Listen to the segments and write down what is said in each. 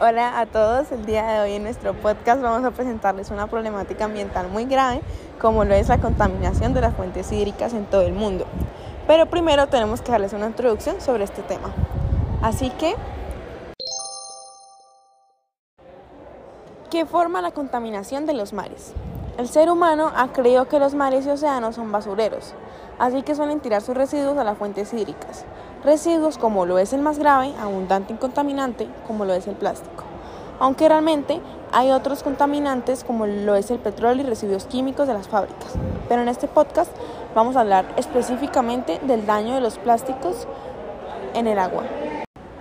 Hola a todos, el día de hoy en nuestro podcast vamos a presentarles una problemática ambiental muy grave como lo es la contaminación de las fuentes hídricas en todo el mundo. Pero primero tenemos que darles una introducción sobre este tema. Así que, ¿qué forma la contaminación de los mares? El ser humano ha creído que los mares y océanos son basureros, así que suelen tirar sus residuos a las fuentes hídricas. Residuos como lo es el más grave, abundante y contaminante, como lo es el plástico. Aunque realmente hay otros contaminantes como lo es el petróleo y residuos químicos de las fábricas. Pero en este podcast vamos a hablar específicamente del daño de los plásticos en el agua.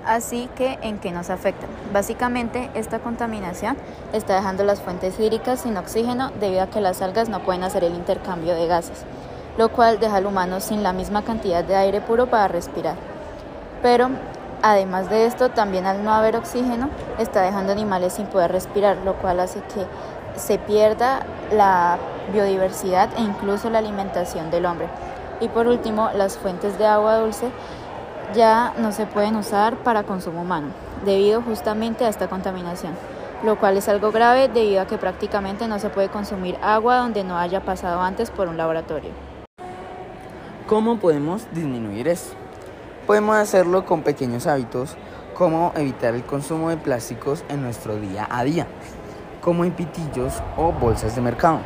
Así que, ¿en qué nos afecta? Básicamente, esta contaminación está dejando las fuentes hídricas sin oxígeno debido a que las algas no pueden hacer el intercambio de gases, lo cual deja al humano sin la misma cantidad de aire puro para respirar. Pero, además de esto, también al no haber oxígeno, está dejando animales sin poder respirar, lo cual hace que se pierda la biodiversidad e incluso la alimentación del hombre. Y por último, las fuentes de agua dulce ya no se pueden usar para consumo humano, debido justamente a esta contaminación, lo cual es algo grave debido a que prácticamente no se puede consumir agua donde no haya pasado antes por un laboratorio. ¿Cómo podemos disminuir esto? Podemos hacerlo con pequeños hábitos como evitar el consumo de plásticos en nuestro día a día, como en pitillos o bolsas de mercado.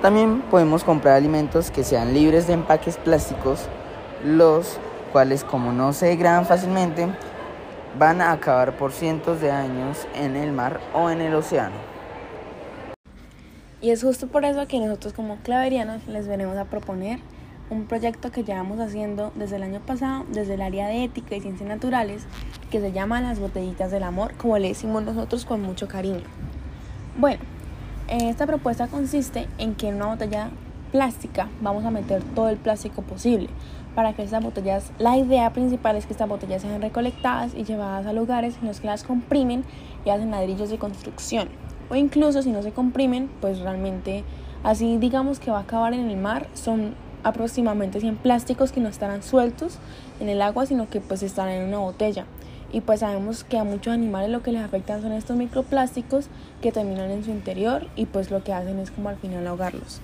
También podemos comprar alimentos que sean libres de empaques plásticos, los cuales como no se degradan fácilmente, van a acabar por cientos de años en el mar o en el océano. Y es justo por eso que nosotros como claverianos les venimos a proponer un proyecto que llevamos haciendo desde el año pasado, desde el área de ética y ciencias naturales, que se llama Las Botellitas del Amor, como le decimos nosotros con mucho cariño. Bueno, esta propuesta consiste en que en una botella plástica vamos a meter todo el plástico posible para que estas botellas, la idea principal es que estas botellas sean recolectadas y llevadas a lugares en los que las comprimen y hacen ladrillos de construcción. O incluso si no se comprimen, pues realmente así digamos que va a acabar en el mar, son aproximadamente 100 plásticos que no estarán sueltos en el agua, sino que pues estarán en una botella. Y pues sabemos que a muchos animales lo que les afectan son estos microplásticos que terminan en su interior y pues lo que hacen es como al final ahogarlos.